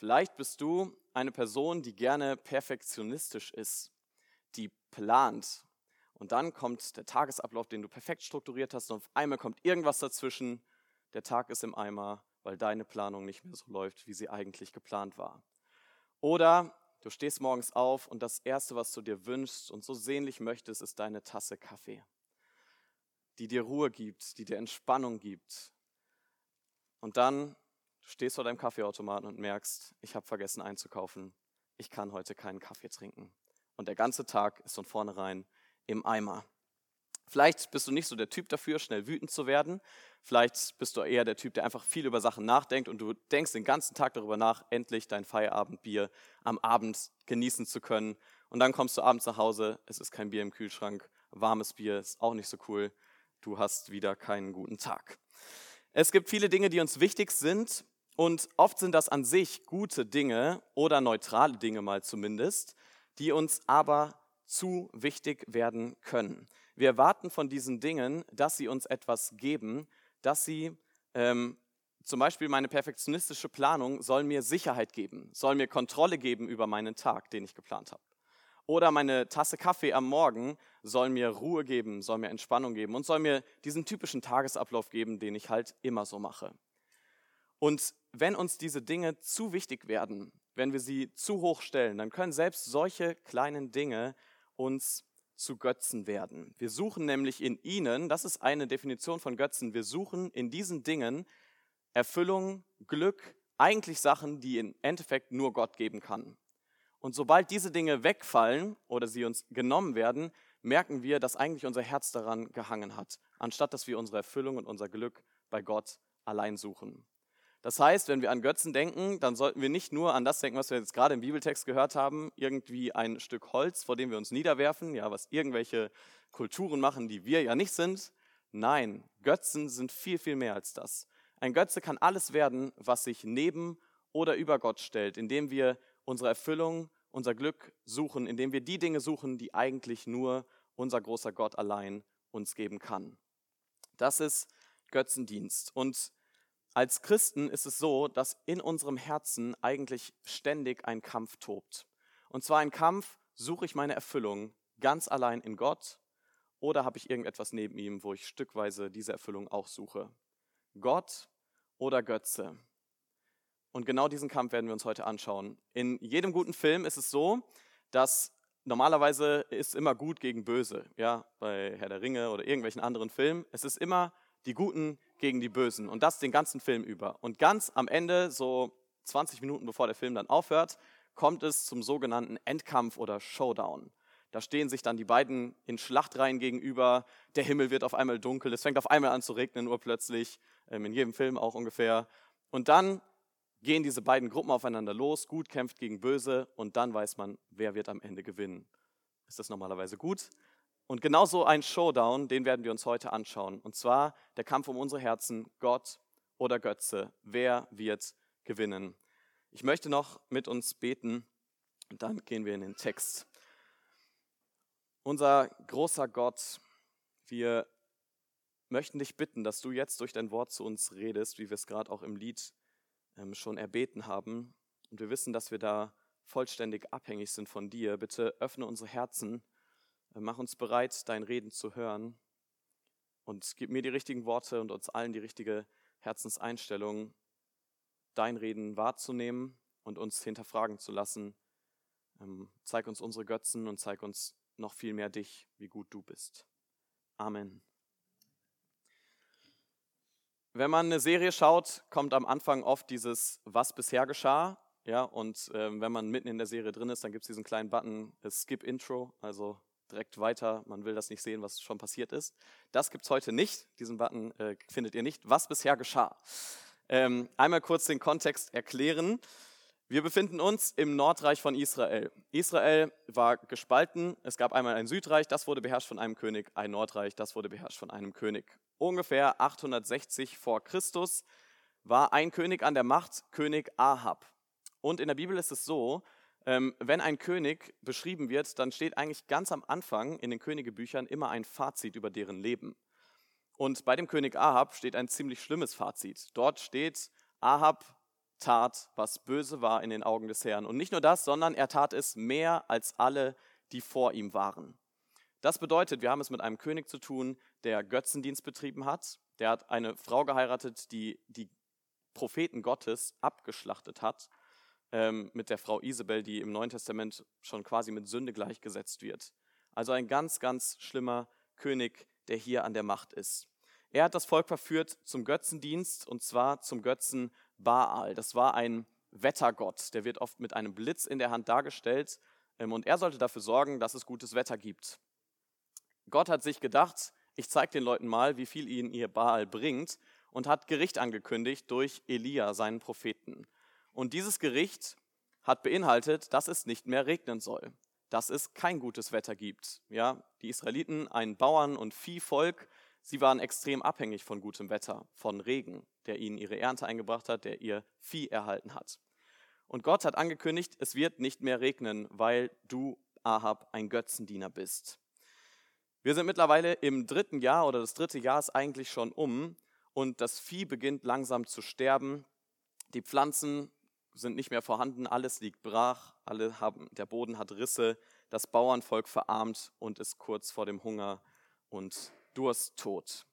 Vielleicht bist du eine Person, die gerne perfektionistisch ist, die plant. Und dann kommt der Tagesablauf, den du perfekt strukturiert hast, und auf einmal kommt irgendwas dazwischen. Der Tag ist im Eimer, weil deine Planung nicht mehr so läuft, wie sie eigentlich geplant war. Oder du stehst morgens auf und das Erste, was du dir wünschst und so sehnlich möchtest, ist deine Tasse Kaffee, die dir Ruhe gibt, die dir Entspannung gibt. Und dann du stehst vor deinem Kaffeeautomaten und merkst, ich habe vergessen einzukaufen, ich kann heute keinen Kaffee trinken. Und der ganze Tag ist von vornherein im Eimer. Vielleicht bist du nicht so der Typ dafür, schnell wütend zu werden. Vielleicht bist du eher der Typ, der einfach viel über Sachen nachdenkt und du denkst den ganzen Tag darüber nach, endlich dein Feierabendbier am Abend genießen zu können. Und dann kommst du abends nach Hause, es ist kein Bier im Kühlschrank, warmes Bier ist auch nicht so cool. Du hast wieder keinen guten Tag. Es gibt viele Dinge, die uns wichtig sind und oft sind das an sich gute Dinge oder neutrale Dinge mal zumindest, die uns aber zu wichtig werden können. Wir erwarten von diesen Dingen, dass sie uns etwas geben, dass sie ähm, zum Beispiel meine perfektionistische Planung soll mir Sicherheit geben, soll mir Kontrolle geben über meinen Tag, den ich geplant habe. Oder meine Tasse Kaffee am Morgen soll mir Ruhe geben, soll mir Entspannung geben und soll mir diesen typischen Tagesablauf geben, den ich halt immer so mache. Und wenn uns diese Dinge zu wichtig werden, wenn wir sie zu hoch stellen, dann können selbst solche kleinen Dinge uns zu Götzen werden. Wir suchen nämlich in ihnen, das ist eine Definition von Götzen, wir suchen in diesen Dingen Erfüllung, Glück, eigentlich Sachen, die im Endeffekt nur Gott geben kann. Und sobald diese Dinge wegfallen oder sie uns genommen werden, merken wir, dass eigentlich unser Herz daran gehangen hat, anstatt dass wir unsere Erfüllung und unser Glück bei Gott allein suchen. Das heißt, wenn wir an Götzen denken, dann sollten wir nicht nur an das denken, was wir jetzt gerade im Bibeltext gehört haben, irgendwie ein Stück Holz, vor dem wir uns niederwerfen, ja, was irgendwelche Kulturen machen, die wir ja nicht sind. Nein, Götzen sind viel, viel mehr als das. Ein Götze kann alles werden, was sich neben oder über Gott stellt, indem wir unsere Erfüllung, unser Glück suchen, indem wir die Dinge suchen, die eigentlich nur unser großer Gott allein uns geben kann. Das ist Götzendienst. Und als Christen ist es so, dass in unserem Herzen eigentlich ständig ein Kampf tobt. Und zwar ein Kampf, suche ich meine Erfüllung ganz allein in Gott oder habe ich irgendetwas neben ihm, wo ich stückweise diese Erfüllung auch suche? Gott oder Götze? Und genau diesen Kampf werden wir uns heute anschauen. In jedem guten Film ist es so, dass normalerweise ist immer gut gegen böse, ja, bei Herr der Ringe oder irgendwelchen anderen Filmen. Es ist immer die Guten gegen die Bösen und das den ganzen Film über. Und ganz am Ende, so 20 Minuten bevor der Film dann aufhört, kommt es zum sogenannten Endkampf oder Showdown. Da stehen sich dann die beiden in Schlachtreihen gegenüber, der Himmel wird auf einmal dunkel, es fängt auf einmal an zu regnen, urplötzlich, ähm, in jedem Film auch ungefähr. Und dann gehen diese beiden Gruppen aufeinander los, gut kämpft gegen böse und dann weiß man, wer wird am Ende gewinnen. Ist das normalerweise gut? Und genauso ein Showdown, den werden wir uns heute anschauen. Und zwar der Kampf um unsere Herzen, Gott oder Götze. Wer wird gewinnen? Ich möchte noch mit uns beten und dann gehen wir in den Text. Unser großer Gott, wir möchten dich bitten, dass du jetzt durch dein Wort zu uns redest, wie wir es gerade auch im Lied ähm, schon erbeten haben. Und wir wissen, dass wir da vollständig abhängig sind von dir. Bitte öffne unsere Herzen mach uns bereit, dein Reden zu hören und gib mir die richtigen Worte und uns allen die richtige Herzenseinstellung, dein Reden wahrzunehmen und uns hinterfragen zu lassen. Ähm, zeig uns unsere Götzen und zeig uns noch viel mehr dich, wie gut du bist. Amen. Wenn man eine Serie schaut, kommt am Anfang oft dieses Was bisher geschah. Ja, und äh, wenn man mitten in der Serie drin ist, dann gibt es diesen kleinen Button äh, Skip Intro, also direkt weiter, man will das nicht sehen, was schon passiert ist. Das gibt es heute nicht, diesen Button äh, findet ihr nicht. Was bisher geschah? Ähm, einmal kurz den Kontext erklären. Wir befinden uns im Nordreich von Israel. Israel war gespalten. Es gab einmal ein Südreich, das wurde beherrscht von einem König, ein Nordreich, das wurde beherrscht von einem König. Ungefähr 860 vor Christus war ein König an der Macht, König Ahab. Und in der Bibel ist es so, wenn ein König beschrieben wird, dann steht eigentlich ganz am Anfang in den Königebüchern immer ein Fazit über deren Leben. Und bei dem König Ahab steht ein ziemlich schlimmes Fazit. Dort steht, Ahab tat, was böse war in den Augen des Herrn. Und nicht nur das, sondern er tat es mehr als alle, die vor ihm waren. Das bedeutet, wir haben es mit einem König zu tun, der Götzendienst betrieben hat. Der hat eine Frau geheiratet, die die Propheten Gottes abgeschlachtet hat, ähm, mit der Frau Isabel, die im Neuen Testament schon quasi mit Sünde gleichgesetzt wird. Also ein ganz, ganz schlimmer König, der hier an der Macht ist. Er hat das Volk verführt zum Götzendienst und zwar zum Götzen Baal. Das war ein Wettergott, der wird oft mit einem Blitz in der Hand dargestellt ähm, und er sollte dafür sorgen, dass es gutes Wetter gibt. Gott hat sich gedacht, ich zeige den Leuten mal, wie viel ihnen ihr Baal bringt und hat Gericht angekündigt durch Elia, seinen Propheten. Und dieses Gericht hat beinhaltet, dass es nicht mehr regnen soll, dass es kein gutes Wetter gibt. Ja, die Israeliten, ein Bauern- und Viehvolk, sie waren extrem abhängig von gutem Wetter, von Regen, der ihnen ihre Ernte eingebracht hat, der ihr Vieh erhalten hat. Und Gott hat angekündigt, es wird nicht mehr regnen, weil du, Ahab, ein Götzendiener bist. Wir sind mittlerweile im dritten Jahr oder das dritte Jahr ist eigentlich schon um und das Vieh beginnt langsam zu sterben. Die Pflanzen sind nicht mehr vorhanden, alles liegt brach, alle haben, der Boden hat Risse, das Bauernvolk verarmt und ist kurz vor dem Hunger und Dursttod.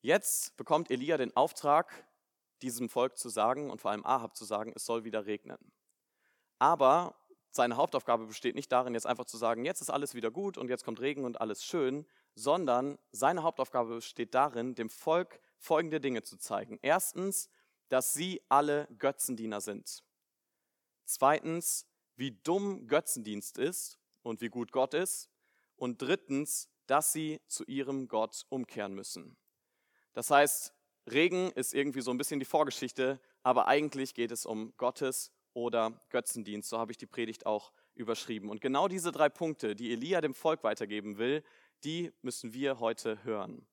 Jetzt bekommt Elia den Auftrag, diesem Volk zu sagen und vor allem Ahab zu sagen, es soll wieder regnen. Aber seine Hauptaufgabe besteht nicht darin, jetzt einfach zu sagen, jetzt ist alles wieder gut und jetzt kommt Regen und alles schön, sondern seine Hauptaufgabe besteht darin, dem Volk folgende Dinge zu zeigen. Erstens, dass sie alle Götzendiener sind. Zweitens, wie dumm Götzendienst ist und wie gut Gott ist. Und drittens, dass sie zu ihrem Gott umkehren müssen. Das heißt, Regen ist irgendwie so ein bisschen die Vorgeschichte, aber eigentlich geht es um Gottes oder Götzendienst. So habe ich die Predigt auch überschrieben. Und genau diese drei Punkte, die Elia dem Volk weitergeben will, die müssen wir heute hören.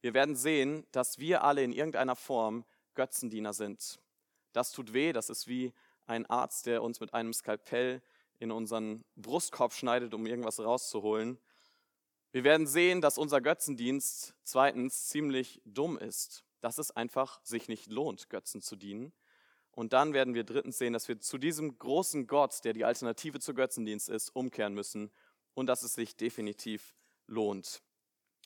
Wir werden sehen, dass wir alle in irgendeiner Form Götzendiener sind. Das tut weh, das ist wie ein Arzt, der uns mit einem Skalpell in unseren Brustkorb schneidet, um irgendwas rauszuholen. Wir werden sehen, dass unser Götzendienst zweitens ziemlich dumm ist, dass es einfach sich nicht lohnt, Götzen zu dienen. Und dann werden wir drittens sehen, dass wir zu diesem großen Gott, der die Alternative zu Götzendienst ist, umkehren müssen und dass es sich definitiv lohnt.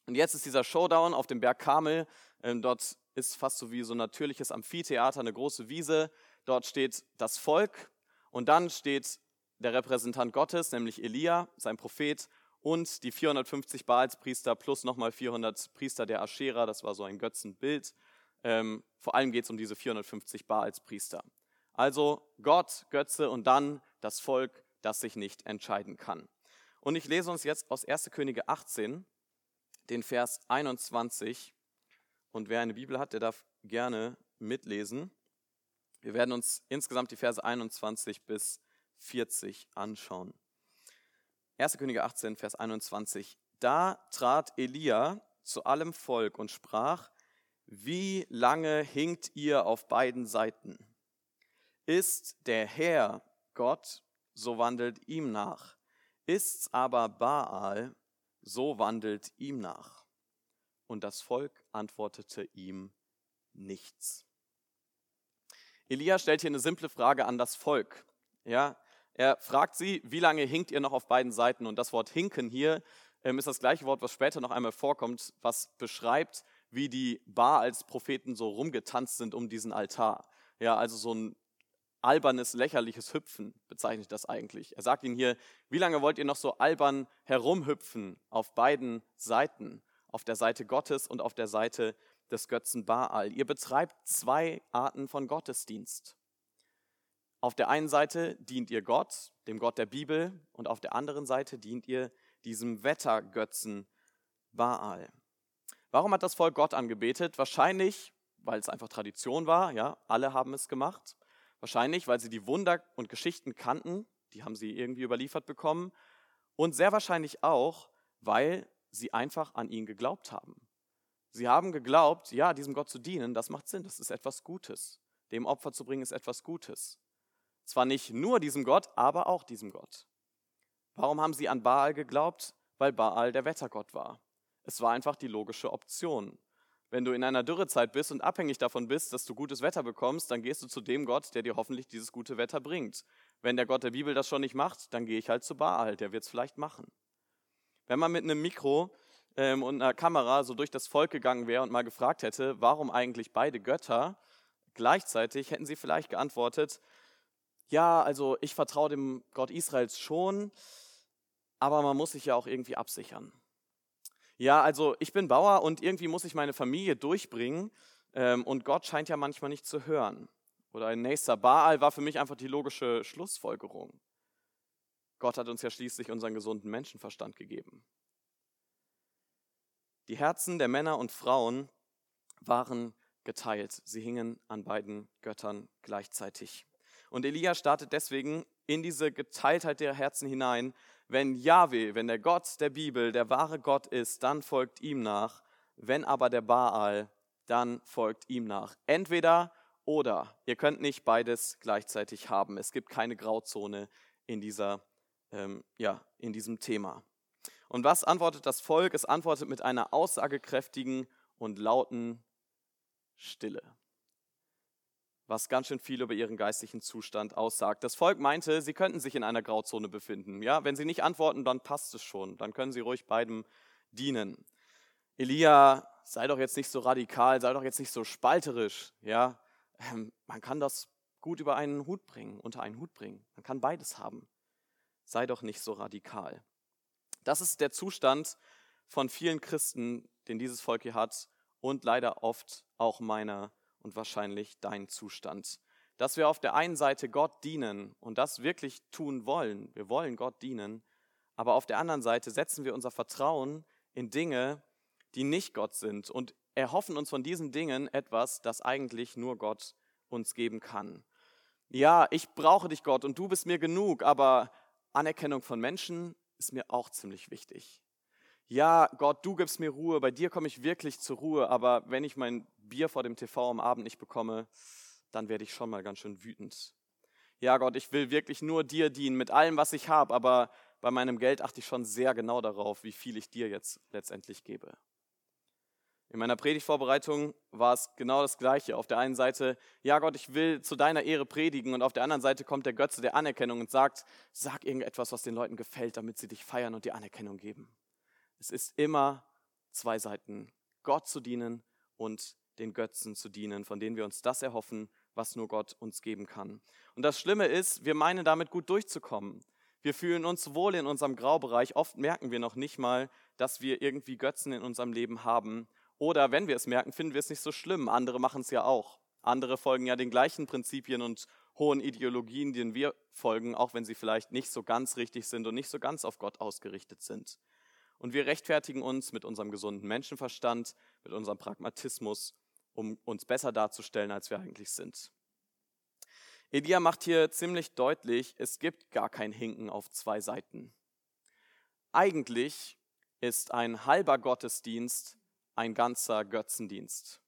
Und jetzt ist dieser Showdown auf dem Berg Kamel. Ähm, dort ist fast so wie so ein natürliches Amphitheater, eine große Wiese. Dort steht das Volk und dann steht der Repräsentant Gottes, nämlich Elia, sein Prophet, und die 450 Baalspriester plus nochmal 400 Priester der Aschera, das war so ein Götzenbild. Ähm, vor allem geht es um diese 450 Baalspriester. Also Gott, Götze und dann das Volk, das sich nicht entscheiden kann. Und ich lese uns jetzt aus 1. Könige 18, den Vers 21. Und wer eine Bibel hat, der darf gerne mitlesen. Wir werden uns insgesamt die Verse 21 bis 40 anschauen. 1. Könige 18, Vers 21. Da trat Elia zu allem Volk und sprach, wie lange hinkt ihr auf beiden Seiten? Ist der Herr Gott, so wandelt ihm nach. Ist's aber Baal, so wandelt ihm nach. Und das Volk antwortete ihm nichts. Elia stellt hier eine simple Frage an das Volk. Ja, er fragt sie, wie lange hinkt ihr noch auf beiden Seiten? Und das Wort hinken hier ähm, ist das gleiche Wort, was später noch einmal vorkommt, was beschreibt, wie die Bar als Propheten so rumgetanzt sind um diesen Altar. Ja, also so ein albernes, lächerliches Hüpfen bezeichnet das eigentlich. Er sagt ihnen hier, wie lange wollt ihr noch so albern herumhüpfen auf beiden Seiten, auf der Seite Gottes und auf der Seite des Götzen Baal? Ihr betreibt zwei Arten von Gottesdienst. Auf der einen Seite dient ihr Gott, dem Gott der Bibel, und auf der anderen Seite dient ihr diesem Wettergötzen Baal. Warum hat das Volk Gott angebetet? Wahrscheinlich, weil es einfach Tradition war, ja, alle haben es gemacht. Wahrscheinlich, weil sie die Wunder und Geschichten kannten, die haben sie irgendwie überliefert bekommen. Und sehr wahrscheinlich auch, weil sie einfach an ihn geglaubt haben. Sie haben geglaubt, ja, diesem Gott zu dienen, das macht Sinn, das ist etwas Gutes. Dem Opfer zu bringen ist etwas Gutes. Zwar nicht nur diesem Gott, aber auch diesem Gott. Warum haben sie an Baal geglaubt? Weil Baal der Wettergott war. Es war einfach die logische Option. Wenn du in einer Dürrezeit bist und abhängig davon bist, dass du gutes Wetter bekommst, dann gehst du zu dem Gott, der dir hoffentlich dieses gute Wetter bringt. Wenn der Gott der Bibel das schon nicht macht, dann gehe ich halt zu Baal, der wird es vielleicht machen. Wenn man mit einem Mikro ähm, und einer Kamera so durch das Volk gegangen wäre und mal gefragt hätte, warum eigentlich beide Götter gleichzeitig, hätten sie vielleicht geantwortet, ja, also ich vertraue dem Gott Israels schon, aber man muss sich ja auch irgendwie absichern. Ja, also ich bin Bauer und irgendwie muss ich meine Familie durchbringen ähm, und Gott scheint ja manchmal nicht zu hören. Oder ein nächster Baal war für mich einfach die logische Schlussfolgerung. Gott hat uns ja schließlich unseren gesunden Menschenverstand gegeben. Die Herzen der Männer und Frauen waren geteilt. Sie hingen an beiden Göttern gleichzeitig. Und Elia startet deswegen in diese Geteiltheit der Herzen hinein. Wenn Yahweh, wenn der Gott der Bibel der wahre Gott ist, dann folgt ihm nach. Wenn aber der Baal, dann folgt ihm nach. Entweder oder. Ihr könnt nicht beides gleichzeitig haben. Es gibt keine Grauzone in, dieser, ähm, ja, in diesem Thema. Und was antwortet das Volk? Es antwortet mit einer aussagekräftigen und lauten Stille was ganz schön viel über ihren geistlichen Zustand aussagt. Das Volk meinte, sie könnten sich in einer Grauzone befinden. Ja, wenn sie nicht antworten, dann passt es schon. Dann können sie ruhig beidem dienen. Elia, sei doch jetzt nicht so radikal, sei doch jetzt nicht so spalterisch. Ja, ähm, man kann das gut über einen Hut bringen, unter einen Hut bringen. Man kann beides haben. Sei doch nicht so radikal. Das ist der Zustand von vielen Christen, den dieses Volk hier hat und leider oft auch meiner und wahrscheinlich dein Zustand. Dass wir auf der einen Seite Gott dienen und das wirklich tun wollen. Wir wollen Gott dienen. Aber auf der anderen Seite setzen wir unser Vertrauen in Dinge, die nicht Gott sind und erhoffen uns von diesen Dingen etwas, das eigentlich nur Gott uns geben kann. Ja, ich brauche dich, Gott, und du bist mir genug, aber Anerkennung von Menschen ist mir auch ziemlich wichtig. Ja, Gott, du gibst mir Ruhe, bei dir komme ich wirklich zur Ruhe, aber wenn ich mein Bier vor dem TV am Abend nicht bekomme, dann werde ich schon mal ganz schön wütend. Ja, Gott, ich will wirklich nur dir dienen mit allem, was ich habe, aber bei meinem Geld achte ich schon sehr genau darauf, wie viel ich dir jetzt letztendlich gebe. In meiner Predigtvorbereitung war es genau das Gleiche. Auf der einen Seite, ja Gott, ich will zu deiner Ehre predigen und auf der anderen Seite kommt der Götze der Anerkennung und sagt, sag irgendetwas, was den Leuten gefällt, damit sie dich feiern und die Anerkennung geben. Es ist immer zwei Seiten, Gott zu dienen und den Götzen zu dienen, von denen wir uns das erhoffen, was nur Gott uns geben kann. Und das Schlimme ist, wir meinen damit gut durchzukommen. Wir fühlen uns wohl in unserem Graubereich. Oft merken wir noch nicht mal, dass wir irgendwie Götzen in unserem Leben haben. Oder wenn wir es merken, finden wir es nicht so schlimm. Andere machen es ja auch. Andere folgen ja den gleichen Prinzipien und hohen Ideologien, denen wir folgen, auch wenn sie vielleicht nicht so ganz richtig sind und nicht so ganz auf Gott ausgerichtet sind. Und wir rechtfertigen uns mit unserem gesunden Menschenverstand, mit unserem Pragmatismus um uns besser darzustellen, als wir eigentlich sind. Elia macht hier ziemlich deutlich, es gibt gar kein Hinken auf zwei Seiten. Eigentlich ist ein halber Gottesdienst ein ganzer Götzendienst.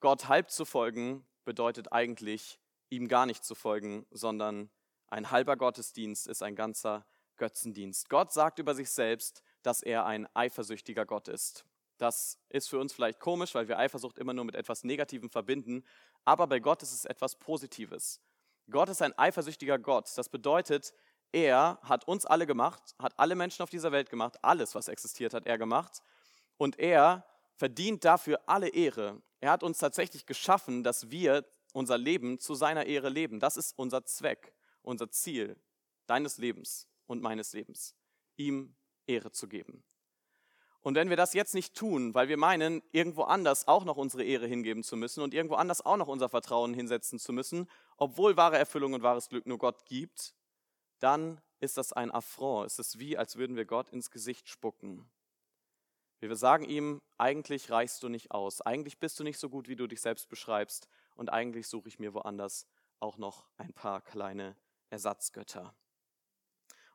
Gott halb zu folgen bedeutet eigentlich, ihm gar nicht zu folgen, sondern ein halber Gottesdienst ist ein ganzer Götzendienst. Gott sagt über sich selbst, dass er ein eifersüchtiger Gott ist. Das ist für uns vielleicht komisch, weil wir Eifersucht immer nur mit etwas Negativem verbinden, aber bei Gott ist es etwas Positives. Gott ist ein eifersüchtiger Gott. Das bedeutet, er hat uns alle gemacht, hat alle Menschen auf dieser Welt gemacht, alles, was existiert, hat er gemacht. Und er verdient dafür alle Ehre. Er hat uns tatsächlich geschaffen, dass wir unser Leben zu seiner Ehre leben. Das ist unser Zweck, unser Ziel deines Lebens und meines Lebens, ihm Ehre zu geben. Und wenn wir das jetzt nicht tun, weil wir meinen, irgendwo anders auch noch unsere Ehre hingeben zu müssen und irgendwo anders auch noch unser Vertrauen hinsetzen zu müssen, obwohl wahre Erfüllung und wahres Glück nur Gott gibt, dann ist das ein Affront. Es ist wie, als würden wir Gott ins Gesicht spucken. Wir sagen ihm, eigentlich reichst du nicht aus, eigentlich bist du nicht so gut, wie du dich selbst beschreibst und eigentlich suche ich mir woanders auch noch ein paar kleine Ersatzgötter.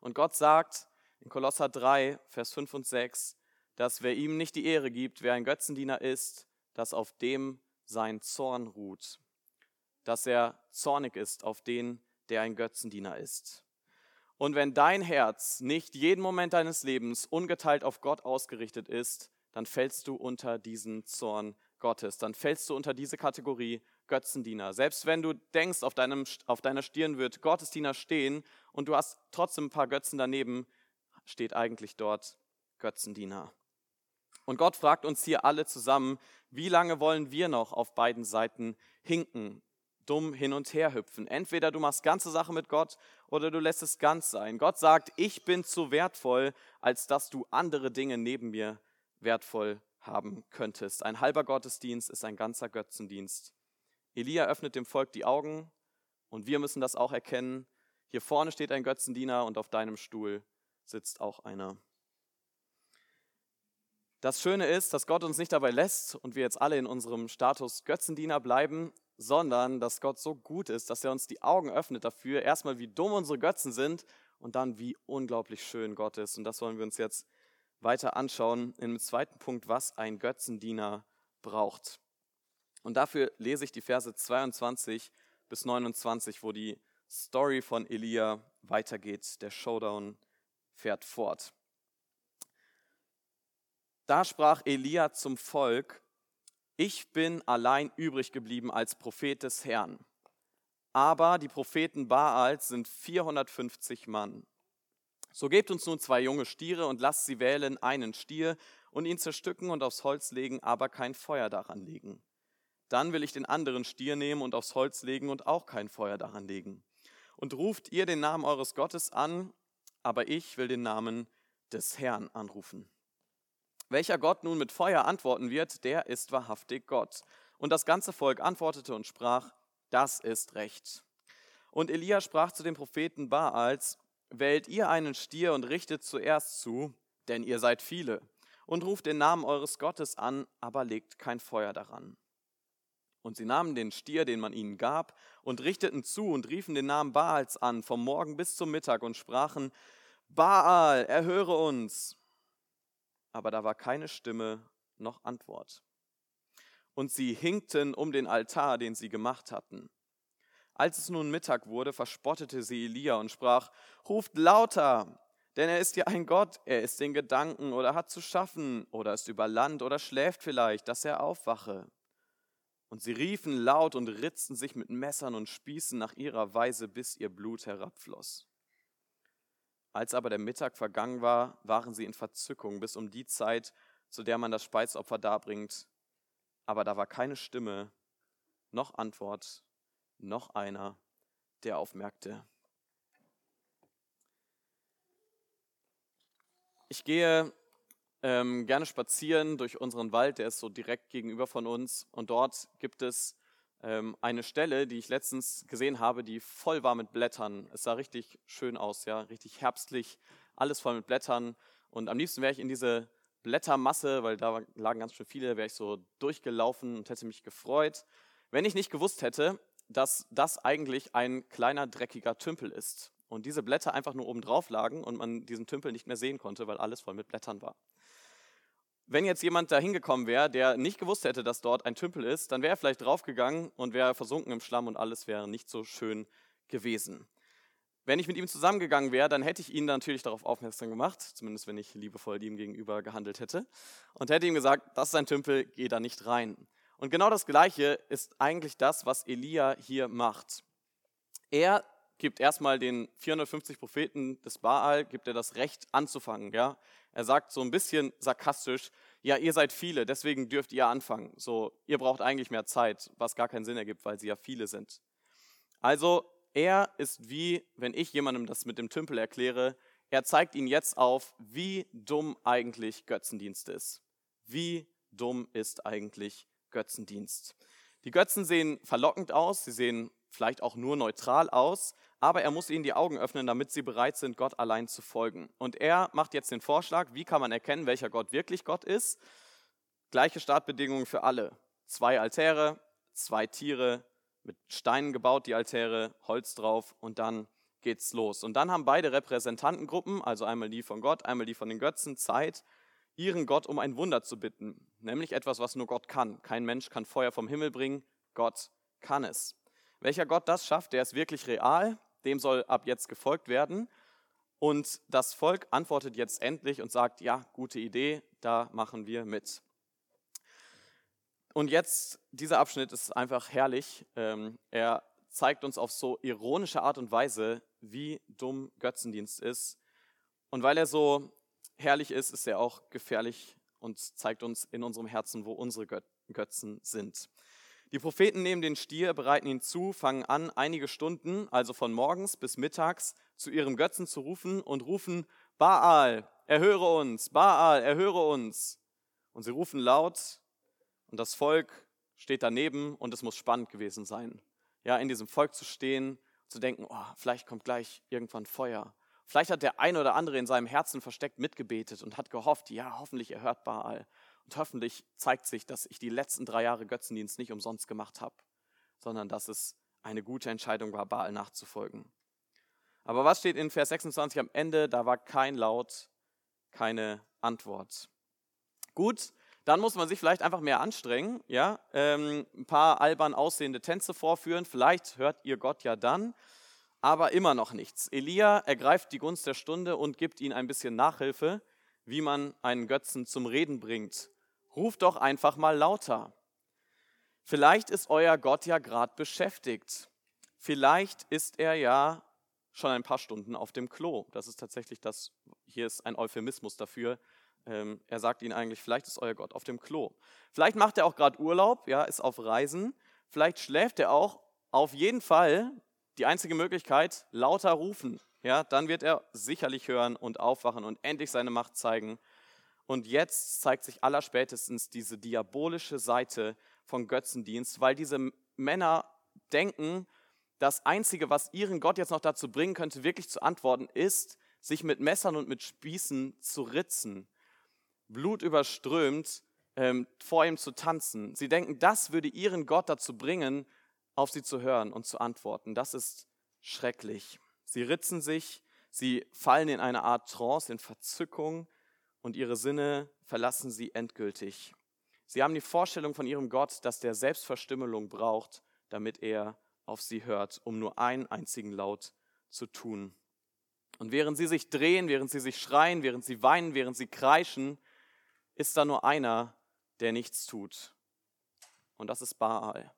Und Gott sagt in Kolosser 3, Vers 5 und 6, dass wer ihm nicht die Ehre gibt, wer ein Götzendiener ist, dass auf dem sein Zorn ruht, dass er zornig ist auf den, der ein Götzendiener ist. Und wenn dein Herz nicht jeden Moment deines Lebens ungeteilt auf Gott ausgerichtet ist, dann fällst du unter diesen Zorn Gottes, dann fällst du unter diese Kategorie Götzendiener. Selbst wenn du denkst, auf, deinem, auf deiner Stirn wird Gottesdiener stehen und du hast trotzdem ein paar Götzen daneben, steht eigentlich dort Götzendiener. Und Gott fragt uns hier alle zusammen, wie lange wollen wir noch auf beiden Seiten hinken, dumm hin und her hüpfen? Entweder du machst ganze Sache mit Gott oder du lässt es ganz sein. Gott sagt, ich bin zu wertvoll, als dass du andere Dinge neben mir wertvoll haben könntest. Ein halber Gottesdienst ist ein ganzer Götzendienst. Elia öffnet dem Volk die Augen und wir müssen das auch erkennen. Hier vorne steht ein Götzendiener und auf deinem Stuhl sitzt auch einer. Das Schöne ist, dass Gott uns nicht dabei lässt und wir jetzt alle in unserem Status Götzendiener bleiben, sondern dass Gott so gut ist, dass er uns die Augen öffnet dafür, erstmal wie dumm unsere Götzen sind und dann wie unglaublich schön Gott ist. Und das wollen wir uns jetzt weiter anschauen im zweiten Punkt, was ein Götzendiener braucht. Und dafür lese ich die Verse 22 bis 29, wo die Story von Elia weitergeht. Der Showdown fährt fort. Da sprach Elia zum Volk, ich bin allein übrig geblieben als Prophet des Herrn. Aber die Propheten Baals sind 450 Mann. So gebt uns nun zwei junge Stiere und lasst sie wählen einen Stier und ihn zerstücken und aufs Holz legen, aber kein Feuer daran legen. Dann will ich den anderen Stier nehmen und aufs Holz legen und auch kein Feuer daran legen. Und ruft ihr den Namen eures Gottes an, aber ich will den Namen des Herrn anrufen. Welcher Gott nun mit Feuer antworten wird, der ist wahrhaftig Gott. Und das ganze Volk antwortete und sprach, das ist recht. Und Elia sprach zu den Propheten Baals, wählt ihr einen Stier und richtet zuerst zu, denn ihr seid viele, und ruft den Namen eures Gottes an, aber legt kein Feuer daran. Und sie nahmen den Stier, den man ihnen gab, und richteten zu und riefen den Namen Baals an, vom Morgen bis zum Mittag, und sprachen, Baal, erhöre uns aber da war keine Stimme noch Antwort. Und sie hinkten um den Altar, den sie gemacht hatten. Als es nun Mittag wurde, verspottete sie Elia und sprach, ruft lauter, denn er ist ja ein Gott, er ist in Gedanken oder hat zu schaffen oder ist über Land oder schläft vielleicht, dass er aufwache. Und sie riefen laut und ritzten sich mit Messern und Spießen nach ihrer Weise, bis ihr Blut herabfloss. Als aber der Mittag vergangen war, waren sie in Verzückung bis um die Zeit, zu der man das Speisopfer darbringt. Aber da war keine Stimme, noch Antwort, noch einer, der aufmerkte. Ich gehe ähm, gerne spazieren durch unseren Wald, der ist so direkt gegenüber von uns. Und dort gibt es eine Stelle, die ich letztens gesehen habe, die voll war mit Blättern. Es sah richtig schön aus, ja, richtig herbstlich, alles voll mit Blättern. Und am liebsten wäre ich in diese Blättermasse, weil da lagen ganz schön viele, wäre ich so durchgelaufen und hätte mich gefreut, wenn ich nicht gewusst hätte, dass das eigentlich ein kleiner dreckiger Tümpel ist und diese Blätter einfach nur oben drauf lagen und man diesen Tümpel nicht mehr sehen konnte, weil alles voll mit Blättern war. Wenn jetzt jemand da hingekommen wäre, der nicht gewusst hätte, dass dort ein Tümpel ist, dann wäre er vielleicht draufgegangen und wäre versunken im Schlamm und alles wäre nicht so schön gewesen. Wenn ich mit ihm zusammengegangen wäre, dann hätte ich ihn natürlich darauf aufmerksam gemacht, zumindest wenn ich liebevoll ihm gegenüber gehandelt hätte, und hätte ihm gesagt, das ist ein Tümpel, geh da nicht rein. Und genau das Gleiche ist eigentlich das, was Elia hier macht. Er gibt erstmal den 450 Propheten des Baal, gibt er das Recht anzufangen. Ja? Er sagt so ein bisschen sarkastisch, ja, ihr seid viele, deswegen dürft ihr anfangen. So, ihr braucht eigentlich mehr Zeit, was gar keinen Sinn ergibt, weil sie ja viele sind. Also, er ist wie, wenn ich jemandem das mit dem Tümpel erkläre, er zeigt ihnen jetzt auf, wie dumm eigentlich Götzendienst ist. Wie dumm ist eigentlich Götzendienst? Die Götzen sehen verlockend aus, sie sehen vielleicht auch nur neutral aus, aber er muss ihnen die Augen öffnen, damit sie bereit sind, Gott allein zu folgen. Und er macht jetzt den Vorschlag, wie kann man erkennen, welcher Gott wirklich Gott ist? Gleiche Startbedingungen für alle. Zwei Altäre, zwei Tiere, mit Steinen gebaut, die Altäre, Holz drauf und dann geht's los. Und dann haben beide Repräsentantengruppen, also einmal die von Gott, einmal die von den Götzen, Zeit, ihren Gott um ein Wunder zu bitten. Nämlich etwas, was nur Gott kann. Kein Mensch kann Feuer vom Himmel bringen, Gott kann es. Welcher Gott das schafft, der ist wirklich real, dem soll ab jetzt gefolgt werden. Und das Volk antwortet jetzt endlich und sagt, ja, gute Idee, da machen wir mit. und jetzt, dieser Abschnitt ist einfach herrlich. Ähm, er zeigt uns auf so ironische Art und Weise, wie dumm Götzendienst ist. Und weil er so herrlich ist, ist er auch gefährlich und zeigt uns in unserem Herzen, wo unsere Götzen sind. Die Propheten nehmen den Stier, bereiten ihn zu, fangen an, einige Stunden, also von morgens bis mittags, zu ihrem Götzen zu rufen und rufen, Baal, erhöre uns, Baal, erhöre uns. Und sie rufen laut und das Volk steht daneben und es muss spannend gewesen sein. Ja, in diesem Volk zu stehen, zu denken, oh, vielleicht kommt gleich irgendwann Feuer. Vielleicht hat der eine oder andere in seinem Herzen versteckt mitgebetet und hat gehofft, ja, hoffentlich erhört Baal. Und hoffentlich zeigt sich, dass ich die letzten drei Jahre Götzendienst nicht umsonst gemacht habe, sondern dass es eine gute Entscheidung war, Baal nachzufolgen. Aber was steht in Vers 26 am Ende? Da war kein Laut, keine Antwort. Gut, dann muss man sich vielleicht einfach mehr anstrengen, ja, ähm, ein paar albern aussehende Tänze vorführen. Vielleicht hört ihr Gott ja dann, aber immer noch nichts. Elia ergreift die Gunst der Stunde und gibt ihnen ein bisschen Nachhilfe, wie man einen Götzen zum Reden bringt. Ruft doch einfach mal lauter. Vielleicht ist euer Gott ja gerade beschäftigt. Vielleicht ist er ja schon ein paar Stunden auf dem Klo. Das ist tatsächlich das, hier ist ein Euphemismus dafür. Ähm, er sagt ihnen eigentlich, vielleicht ist euer Gott auf dem Klo. Vielleicht macht er auch gerade Urlaub, ja, ist auf Reisen. Vielleicht schläft er auch. Auf jeden Fall die einzige Möglichkeit, lauter rufen. Ja, dann wird er sicherlich hören und aufwachen und endlich seine Macht zeigen. Und jetzt zeigt sich allerspätestens diese diabolische Seite von Götzendienst, weil diese Männer denken, das Einzige, was ihren Gott jetzt noch dazu bringen könnte, wirklich zu antworten, ist, sich mit Messern und mit Spießen zu ritzen, blutüberströmt ähm, vor ihm zu tanzen. Sie denken, das würde ihren Gott dazu bringen, auf sie zu hören und zu antworten. Das ist schrecklich. Sie ritzen sich, sie fallen in eine Art Trance, in Verzückung und ihre Sinne verlassen sie endgültig. Sie haben die Vorstellung von ihrem Gott, dass der Selbstverstümmelung braucht, damit er auf sie hört, um nur einen einzigen Laut zu tun. Und während sie sich drehen, während sie sich schreien, während sie weinen, während sie kreischen, ist da nur einer, der nichts tut. Und das ist Baal.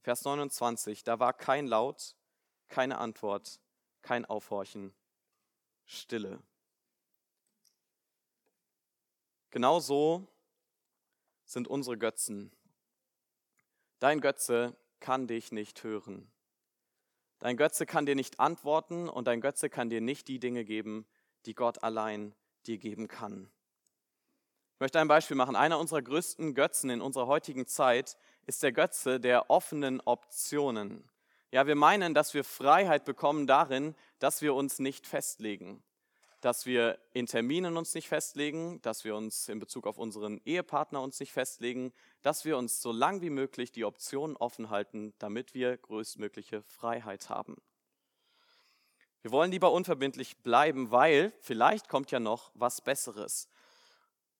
Vers 29, da war kein Laut, keine Antwort, kein Aufhorchen, Stille. Genau so sind unsere Götzen. Dein Götze kann dich nicht hören. Dein Götze kann dir nicht antworten und dein Götze kann dir nicht die Dinge geben, die Gott allein dir geben kann. Ich möchte ein Beispiel machen. Einer unserer größten Götzen in unserer heutigen Zeit ist der Götze der offenen Optionen. Ja, wir meinen, dass wir Freiheit bekommen darin, dass wir uns nicht festlegen. Dass wir in Terminen uns nicht festlegen, dass wir uns in Bezug auf unseren Ehepartner uns nicht festlegen, dass wir uns so lang wie möglich die Optionen offen halten, damit wir größtmögliche Freiheit haben. Wir wollen lieber unverbindlich bleiben, weil vielleicht kommt ja noch was Besseres.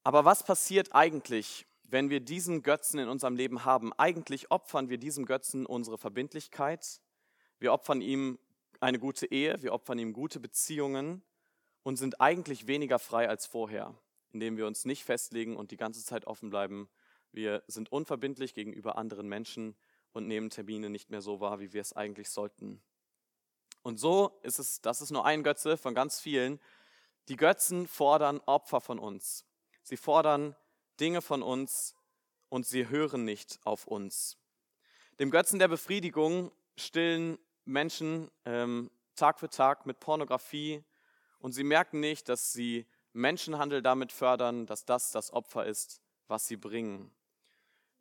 Aber was passiert eigentlich, wenn wir diesen Götzen in unserem Leben haben, eigentlich opfern wir diesem Götzen unsere Verbindlichkeit, wir opfern ihm eine gute Ehe, wir opfern ihm gute Beziehungen und sind eigentlich weniger frei als vorher, indem wir uns nicht festlegen und die ganze Zeit offen bleiben. Wir sind unverbindlich gegenüber anderen Menschen und nehmen Termine nicht mehr so wahr, wie wir es eigentlich sollten. Und so ist es, das ist nur ein Götze von ganz vielen. Die Götzen fordern Opfer von uns. Sie fordern Dinge von uns und sie hören nicht auf uns. Dem Götzen der Befriedigung stillen Menschen ähm, Tag für Tag mit Pornografie und sie merken nicht, dass sie Menschenhandel damit fördern, dass das das Opfer ist, was sie bringen.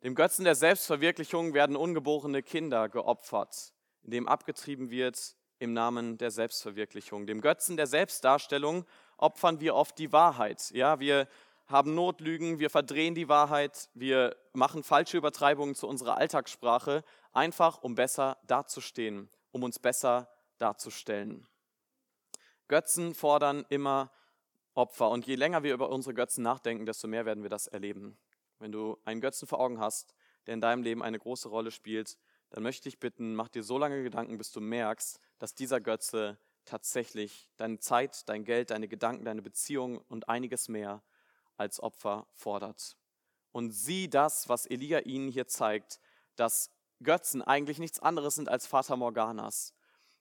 Dem Götzen der Selbstverwirklichung werden ungeborene Kinder geopfert, indem abgetrieben wird im Namen der Selbstverwirklichung. Dem Götzen der Selbstdarstellung opfern wir oft die Wahrheit. Ja, wir haben Notlügen, wir verdrehen die Wahrheit, wir machen falsche Übertreibungen zu unserer Alltagssprache, einfach um besser dazustehen, um uns besser darzustellen. Götzen fordern immer Opfer und je länger wir über unsere Götzen nachdenken, desto mehr werden wir das erleben. Wenn du einen Götzen vor Augen hast, der in deinem Leben eine große Rolle spielt, dann möchte ich bitten, mach dir so lange Gedanken, bis du merkst, dass dieser Götze tatsächlich deine Zeit, dein Geld, deine Gedanken, deine Beziehung und einiges mehr als Opfer fordert. und sie das, was Elia ihnen hier zeigt, dass Götzen eigentlich nichts anderes sind als Fata Morganas.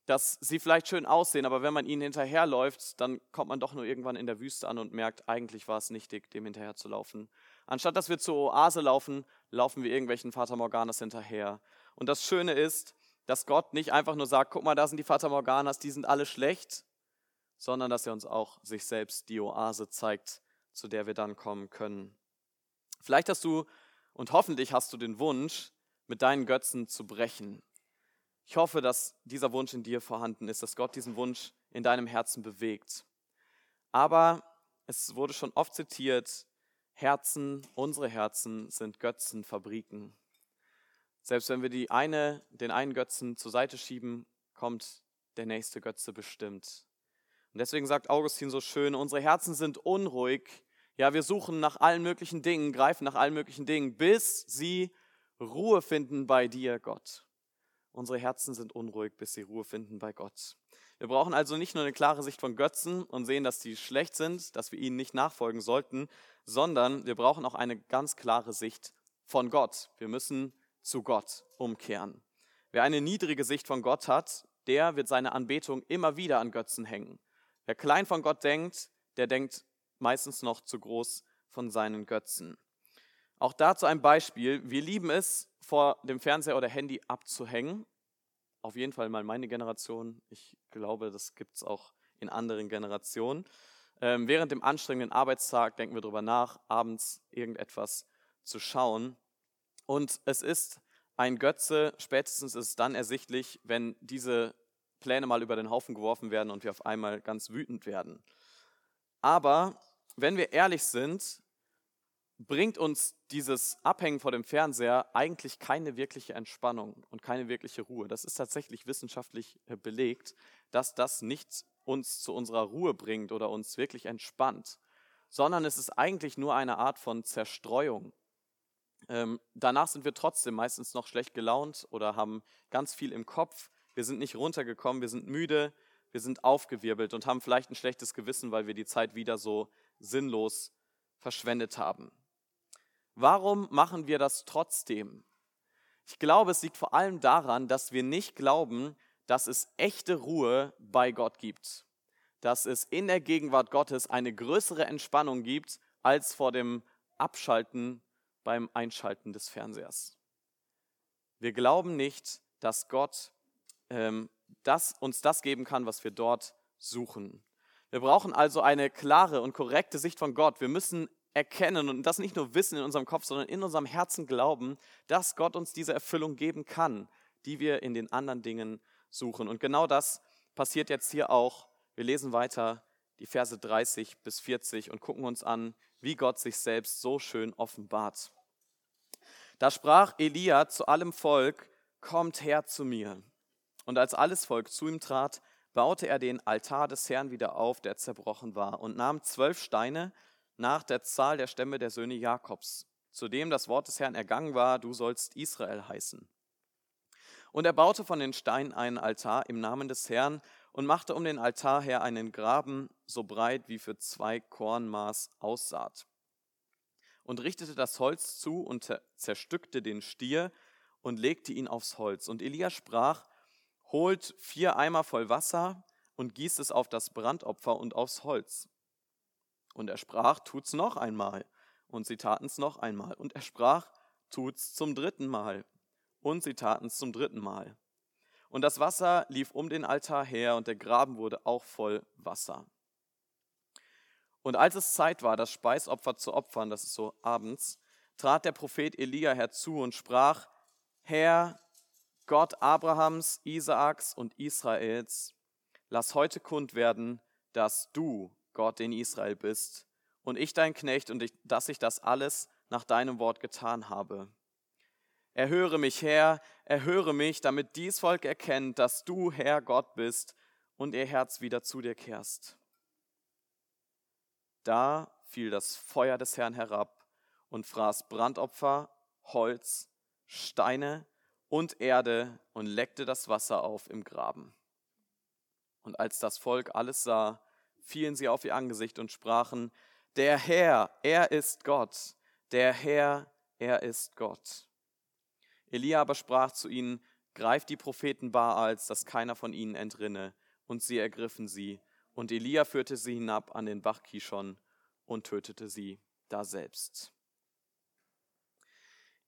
Dass sie vielleicht schön aussehen, aber wenn man ihnen hinterherläuft, dann kommt man doch nur irgendwann in der Wüste an und merkt, eigentlich war es nichtig, dem hinterher zu laufen. Anstatt dass wir zur Oase laufen, laufen wir irgendwelchen Fata Morganas hinterher. Und das Schöne ist, dass Gott nicht einfach nur sagt, guck mal, da sind die Fata Morganas, die sind alle schlecht, sondern dass er uns auch sich selbst die Oase zeigt, zu der wir dann kommen können. Vielleicht hast du und hoffentlich hast du den Wunsch, mit deinen Götzen zu brechen. Ich hoffe, dass dieser Wunsch in dir vorhanden ist, dass Gott diesen Wunsch in deinem Herzen bewegt. Aber es wurde schon oft zitiert, Herzen, unsere Herzen sind Götzenfabriken. Selbst wenn wir die eine, den einen Götzen zur Seite schieben, kommt der nächste Götze bestimmt. Und deswegen sagt Augustin so schön, unsere Herzen sind unruhig. Ja, wir suchen nach allen möglichen Dingen, greifen nach allen möglichen Dingen, bis sie Ruhe finden bei dir, Gott. Unsere Herzen sind unruhig, bis sie Ruhe finden bei Gott. Wir brauchen also nicht nur eine klare Sicht von Götzen und sehen, dass die schlecht sind, dass wir ihnen nicht nachfolgen sollten, sondern wir brauchen auch eine ganz klare Sicht von Gott. Wir müssen zu Gott umkehren. Wer eine niedrige Sicht von Gott hat, der wird seine Anbetung immer wieder an Götzen hängen. Wer klein von Gott denkt, der denkt meistens noch zu groß von seinen Götzen. Auch dazu ein Beispiel. Wir lieben es, vor dem Fernseher oder Handy abzuhängen. Auf jeden Fall mal meine Generation. Ich glaube, das gibt es auch in anderen Generationen. Ähm, während dem anstrengenden Arbeitstag denken wir darüber nach, abends irgendetwas zu schauen. Und es ist ein Götze, spätestens ist es dann ersichtlich, wenn diese Pläne mal über den Haufen geworfen werden und wir auf einmal ganz wütend werden. Aber wenn wir ehrlich sind, bringt uns dieses Abhängen vor dem Fernseher eigentlich keine wirkliche Entspannung und keine wirkliche Ruhe. Das ist tatsächlich wissenschaftlich äh, belegt, dass das nicht uns zu unserer Ruhe bringt oder uns wirklich entspannt, sondern es ist eigentlich nur eine Art von Zerstreuung. Ähm, danach sind wir trotzdem meistens noch schlecht gelaunt oder haben ganz viel im Kopf wir sind nicht runtergekommen, wir sind müde, wir sind aufgewirbelt und haben vielleicht ein schlechtes Gewissen, weil wir die Zeit wieder so sinnlos verschwendet haben. Warum machen wir das trotzdem? Ich glaube, es liegt vor allem daran, dass wir nicht glauben, dass es echte Ruhe bei Gott gibt. Dass es in der Gegenwart Gottes eine größere Entspannung gibt als vor dem Abschalten beim Einschalten des Fernsehers. Wir glauben nicht, dass Gott ähm, das uns das geben kann, was wir dort suchen. Wir brauchen also eine klare und korrekte Sicht von Gott. Wir müssen erkennen und das nicht nur wissen in unserem Kopf, sondern in unserem Herzen glauben, dass Gott uns diese Erfüllung geben kann, die wir in den anderen Dingen suchen. Und genau das passiert jetzt hier auch. Wir lesen weiter die Verse 30 bis 40 und gucken uns an, wie Gott sich selbst so schön offenbart. Da sprach Elia zu allem Volk, kommt her zu mir. Und als alles Volk zu ihm trat, baute er den Altar des Herrn wieder auf, der zerbrochen war, und nahm zwölf Steine nach der Zahl der Stämme der Söhne Jakobs, zu dem das Wort des Herrn ergangen war, du sollst Israel heißen. Und er baute von den Steinen einen Altar im Namen des Herrn und machte um den Altar her einen Graben so breit wie für zwei Kornmaß aussaat. Und richtete das Holz zu und zerstückte den Stier und legte ihn aufs Holz. Und Elia sprach, holt vier Eimer voll Wasser und gießt es auf das Brandopfer und aufs Holz. Und er sprach, tut's noch einmal. Und sie taten's noch einmal. Und er sprach, tut's zum dritten Mal. Und sie taten's zum dritten Mal. Und das Wasser lief um den Altar her und der Graben wurde auch voll Wasser. Und als es Zeit war, das Speisopfer zu opfern, das ist so abends, trat der Prophet Elia herzu und sprach, Herr, Gott Abrahams, Isaaks und Israels, lass heute kund werden, dass du Gott in Israel bist und ich dein Knecht und ich, dass ich das alles nach deinem Wort getan habe. Erhöre mich, Herr, erhöre mich, damit dies Volk erkennt, dass du, Herr Gott bist und ihr Herz wieder zu dir kehrst. Da fiel das Feuer des Herrn herab und fraß Brandopfer, Holz, Steine und Erde und leckte das Wasser auf im Graben. Und als das Volk alles sah, fielen sie auf ihr Angesicht und sprachen, der Herr, er ist Gott, der Herr, er ist Gott. Elia aber sprach zu ihnen, greift die Propheten Baals, dass keiner von ihnen entrinne. Und sie ergriffen sie. Und Elia führte sie hinab an den Bach Kishon und tötete sie daselbst.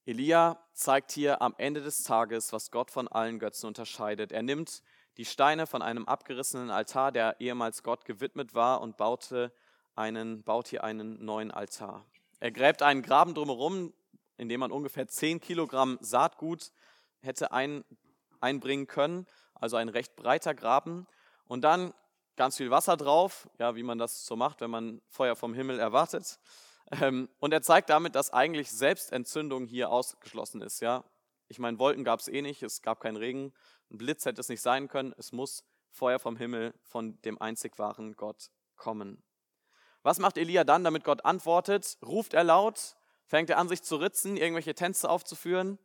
Elia zeigt hier am Ende des Tages, was Gott von allen Götzen unterscheidet. Er nimmt die Steine von einem abgerissenen Altar, der ehemals Gott gewidmet war, und baute einen, baut hier einen neuen Altar. Er gräbt einen Graben drumherum, in dem man ungefähr 10 Kilogramm Saatgut hätte ein, einbringen können, also ein recht breiter Graben. Und dann ganz viel Wasser drauf, ja, wie man das so macht, wenn man Feuer vom Himmel erwartet. Ähm, und er zeigt damit, dass eigentlich Selbstentzündung hier ausgeschlossen ist. Ja? Ich meine, Wolken gab es eh nicht, es gab keinen Regen, ein Blitz hätte es nicht sein können, es muss Feuer vom Himmel von dem einzig wahren Gott kommen. Was macht Elia dann, damit Gott antwortet? Ruft er laut? Fängt er an, sich zu ritzen, irgendwelche Tänze aufzuführen?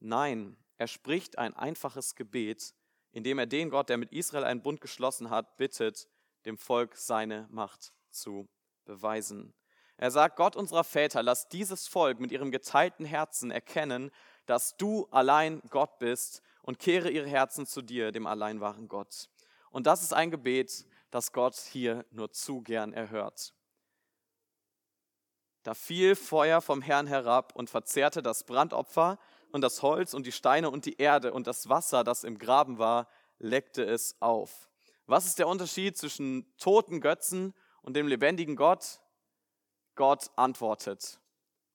Nein, er spricht ein einfaches Gebet, indem er den Gott, der mit Israel einen Bund geschlossen hat, bittet, dem Volk seine Macht zu beweisen. Er sagt, Gott unserer Väter, lass dieses Volk mit ihrem geteilten Herzen erkennen, dass du allein Gott bist und kehre ihre Herzen zu dir, dem allein wahren Gott. Und das ist ein Gebet, das Gott hier nur zu gern erhört. Da fiel Feuer vom Herrn herab und verzehrte das Brandopfer und das Holz und die Steine und die Erde und das Wasser, das im Graben war, leckte es auf. Was ist der Unterschied zwischen toten Götzen und dem lebendigen Gott? Gott antwortet.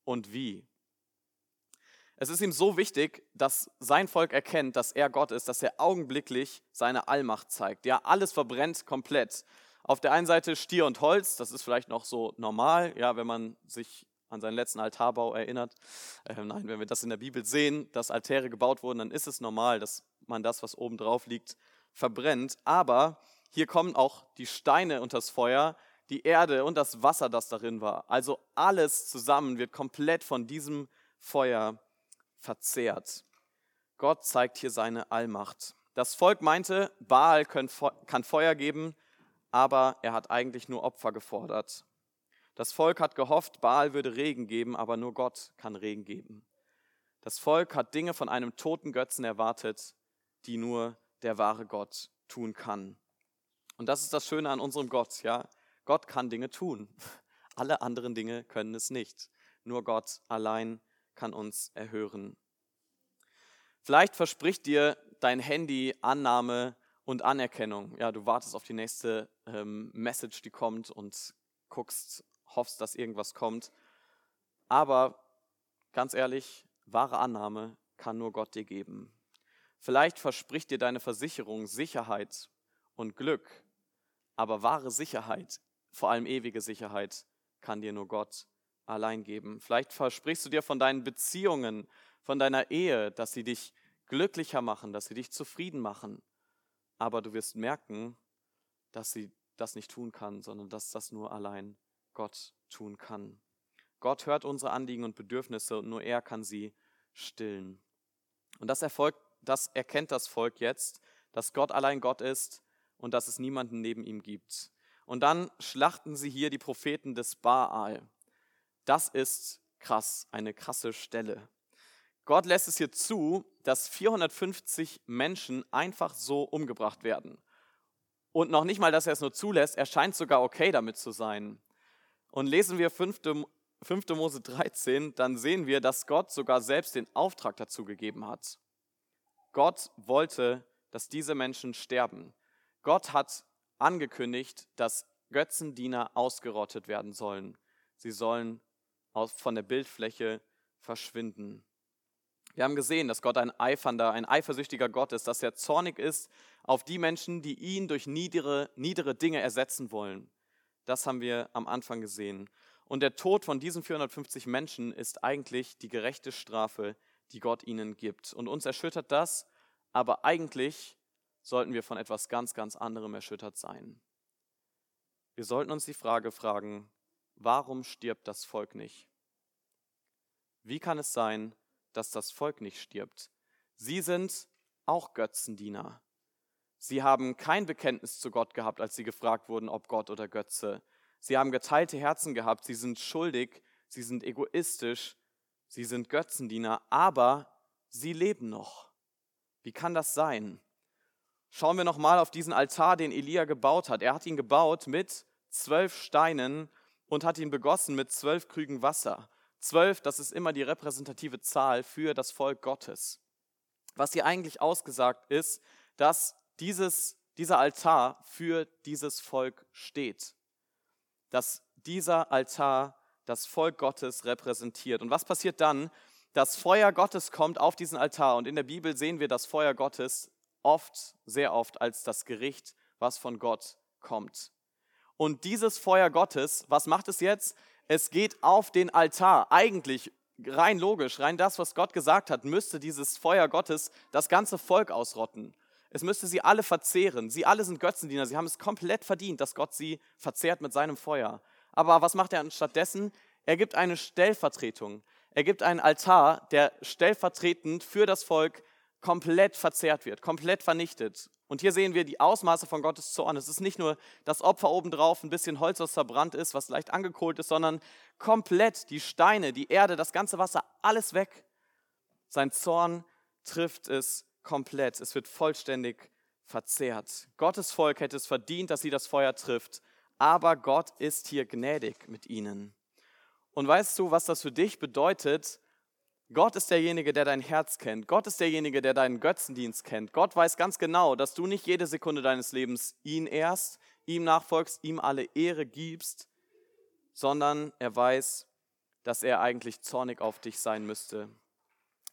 Und wie? Es ist ihm so wichtig, dass sein Volk erkennt, dass er Gott ist, dass er augenblicklich seine Allmacht zeigt. Ja, alles verbrennt komplett. Auf der einen Seite Stier und Holz, das ist vielleicht noch so normal, ja, wenn man sich an seinen letzten Altarbau erinnert. Äh, nein, wenn wir das in der Bibel sehen, dass Altäre gebaut wurden, dann ist es normal, dass man das, was oben drauf liegt, verbrennt. Aber hier kommen auch die Steine unter das Feuer, die Erde und das Wasser, das darin war. Also alles zusammen wird komplett von diesem Feuer verzehrt. Gott zeigt hier seine Allmacht. Das Volk meinte, Baal kann Feuer geben, aber er hat eigentlich nur Opfer gefordert. Das Volk hat gehofft, Baal würde Regen geben, aber nur Gott kann Regen geben. Das Volk hat Dinge von einem toten Götzen erwartet, die nur der wahre Gott tun kann. Und das ist das Schöne an unserem Gott, ja. Gott kann Dinge tun. Alle anderen Dinge können es nicht. Nur Gott allein kann uns erhören. Vielleicht verspricht dir dein Handy Annahme und Anerkennung. Ja, du wartest auf die nächste ähm, Message, die kommt und guckst, hoffst, dass irgendwas kommt. Aber ganz ehrlich, wahre Annahme kann nur Gott dir geben. Vielleicht verspricht dir deine Versicherung Sicherheit und Glück, aber wahre Sicherheit, vor allem ewige Sicherheit, kann dir nur Gott allein geben. Vielleicht versprichst du dir von deinen Beziehungen, von deiner Ehe, dass sie dich glücklicher machen, dass sie dich zufrieden machen aber du wirst merken, dass sie das nicht tun kann, sondern dass das nur allein Gott tun kann. Gott hört unsere Anliegen und Bedürfnisse und nur er kann sie stillen. Und das, erfolgt, das erkennt das Volk jetzt, dass Gott allein Gott ist und dass es niemanden neben ihm gibt. Und dann schlachten sie hier die Propheten des Baal. Das ist krass, eine krasse Stelle. Gott lässt es hier zu, dass 450 Menschen einfach so umgebracht werden. Und noch nicht mal, dass er es nur zulässt, er scheint sogar okay damit zu sein. Und lesen wir 5. 5. Mose 13, dann sehen wir, dass Gott sogar selbst den Auftrag dazu gegeben hat. Gott wollte, dass diese Menschen sterben. Gott hat angekündigt, dass Götzendiener ausgerottet werden sollen. Sie sollen von der Bildfläche verschwinden. Wir haben gesehen, dass Gott ein eifernder, ein eifersüchtiger Gott ist, dass er zornig ist auf die Menschen, die ihn durch niedere, niedere Dinge ersetzen wollen. Das haben wir am Anfang gesehen. Und der Tod von diesen 450 Menschen ist eigentlich die gerechte Strafe, die Gott ihnen gibt. Und uns erschüttert das, aber eigentlich sollten wir von etwas ganz, ganz anderem erschüttert sein. Wir sollten uns die Frage fragen, warum stirbt das Volk nicht? Wie kann es sein, dass das Volk nicht stirbt. Sie sind auch Götzendiener. Sie haben kein Bekenntnis zu Gott gehabt, als sie gefragt wurden, ob Gott oder Götze. Sie haben geteilte Herzen gehabt. Sie sind schuldig sie sind egoistisch, sie sind Götzendiener, aber sie leben noch. Wie kann das sein? Schauen wir nochmal auf diesen Altar, den Elia gebaut hat. Er hat ihn gebaut mit zwölf Steinen und hat ihn begossen mit zwölf Krügen Wasser. Zwölf, das ist immer die repräsentative Zahl für das Volk Gottes. Was hier eigentlich ausgesagt ist, dass dieses, dieser Altar für dieses Volk steht. Dass dieser Altar das Volk Gottes repräsentiert. Und was passiert dann? Das Feuer Gottes kommt auf diesen Altar. Und in der Bibel sehen wir das Feuer Gottes oft, sehr oft als das Gericht, was von Gott kommt. Und dieses Feuer Gottes, was macht es jetzt? Es geht auf den Altar. Eigentlich, rein logisch, rein das, was Gott gesagt hat, müsste dieses Feuer Gottes das ganze Volk ausrotten. Es müsste sie alle verzehren. Sie alle sind Götzendiener. Sie haben es komplett verdient, dass Gott sie verzehrt mit seinem Feuer. Aber was macht er anstattdessen? Er gibt eine Stellvertretung. Er gibt einen Altar, der stellvertretend für das Volk komplett verzehrt wird, komplett vernichtet. Und hier sehen wir die Ausmaße von Gottes Zorn. Es ist nicht nur das Opfer obendrauf, ein bisschen Holz, was verbrannt ist, was leicht angekohlt ist, sondern komplett die Steine, die Erde, das ganze Wasser, alles weg. Sein Zorn trifft es komplett. Es wird vollständig verzehrt. Gottes Volk hätte es verdient, dass sie das Feuer trifft aber Gott ist hier gnädig mit ihnen. Und weißt du, was das für dich bedeutet? Gott ist derjenige, der dein Herz kennt. Gott ist derjenige, der deinen Götzendienst kennt. Gott weiß ganz genau, dass du nicht jede Sekunde deines Lebens ihn ehrst, ihm nachfolgst, ihm alle Ehre gibst, sondern er weiß, dass er eigentlich zornig auf dich sein müsste.